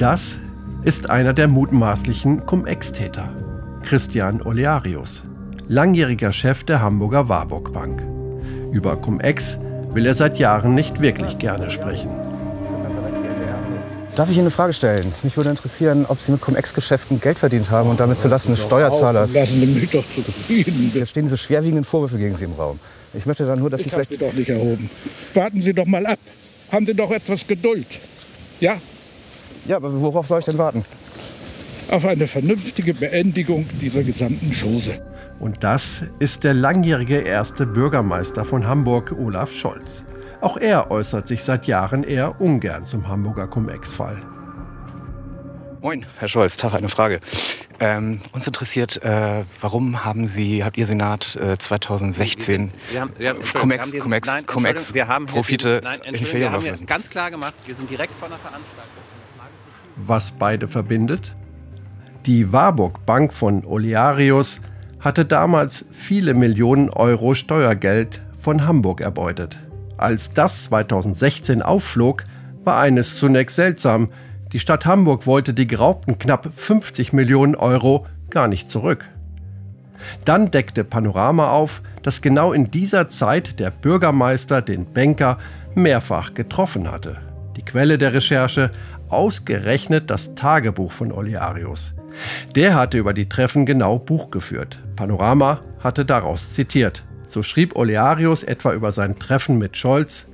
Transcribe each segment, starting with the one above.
Das ist einer der mutmaßlichen Cum-Ex-Täter, Christian Olearius, langjähriger Chef der Hamburger Warburg Bank. Über Cum-Ex will er seit Jahren nicht wirklich gerne sprechen. Darf ich Ihnen eine Frage stellen? Mich würde interessieren, ob Sie mit Cum-Ex-Geschäften Geld verdient haben und damit zulasten des Steuerzahlers. Lassen Sie mich doch zufrieden. Hier stehen diese schwerwiegenden Vorwürfe gegen Sie im Raum. Ich möchte dann nur, dass Sie Ich habe vielleicht. sie doch nicht erhoben. Warten Sie doch mal ab. Haben Sie doch etwas Geduld. Ja, Ja, aber worauf soll ich denn warten? auf eine vernünftige Beendigung dieser gesamten Chose. Und das ist der langjährige erste Bürgermeister von Hamburg, Olaf Scholz. Auch er äußert sich seit Jahren eher ungern zum Hamburger Cum-Ex-Fall. Moin, Herr Scholz, Tag, eine Frage. Ähm, uns interessiert, äh, warum haben Sie, habt Ihr Senat äh, 2016 Wir haben, wir haben, Entschuldigung, Cum-Ex- hier Profite nein, in Entschuldigung, Ferien wir haben ganz klar gemacht, wir sind direkt von der Veranstaltung. Was beide verbindet? Die Warburg Bank von Olearius hatte damals viele Millionen Euro Steuergeld von Hamburg erbeutet. Als das 2016 aufflog, war eines zunächst seltsam. Die Stadt Hamburg wollte die geraubten knapp 50 Millionen Euro gar nicht zurück. Dann deckte Panorama auf, dass genau in dieser Zeit der Bürgermeister den Banker mehrfach getroffen hatte. Die Quelle der Recherche ausgerechnet das Tagebuch von Olearius. Der hatte über die Treffen genau Buch geführt. Panorama hatte daraus zitiert. So schrieb Olearius etwa über sein Treffen mit Scholz,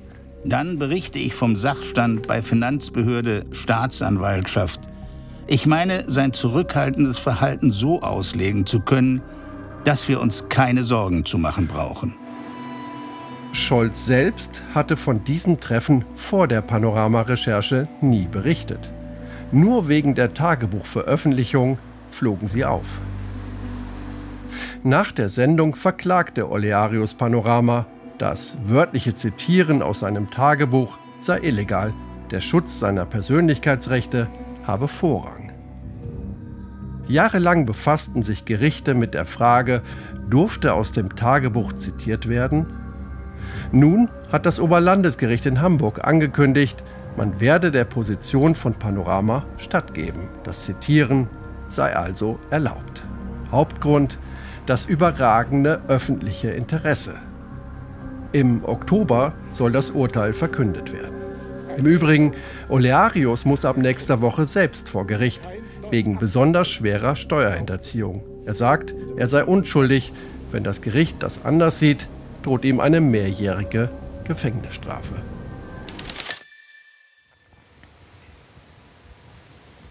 Dann berichte ich vom Sachstand bei Finanzbehörde Staatsanwaltschaft. Ich meine, sein zurückhaltendes Verhalten so auslegen zu können, dass wir uns keine Sorgen zu machen brauchen. Scholz selbst hatte von diesen Treffen vor der Panorama-Recherche nie berichtet. Nur wegen der Tagebuchveröffentlichung flogen sie auf. Nach der Sendung verklagte Olearius Panorama. Das wörtliche Zitieren aus seinem Tagebuch sei illegal. Der Schutz seiner Persönlichkeitsrechte habe Vorrang. Jahrelang befassten sich Gerichte mit der Frage, durfte aus dem Tagebuch zitiert werden? Nun hat das Oberlandesgericht in Hamburg angekündigt, man werde der Position von Panorama stattgeben. Das Zitieren sei also erlaubt. Hauptgrund das überragende öffentliche Interesse. Im Oktober soll das Urteil verkündet werden. Im Übrigen, Olearius muss ab nächster Woche selbst vor Gericht wegen besonders schwerer Steuerhinterziehung. Er sagt, er sei unschuldig. Wenn das Gericht das anders sieht, droht ihm eine mehrjährige Gefängnisstrafe.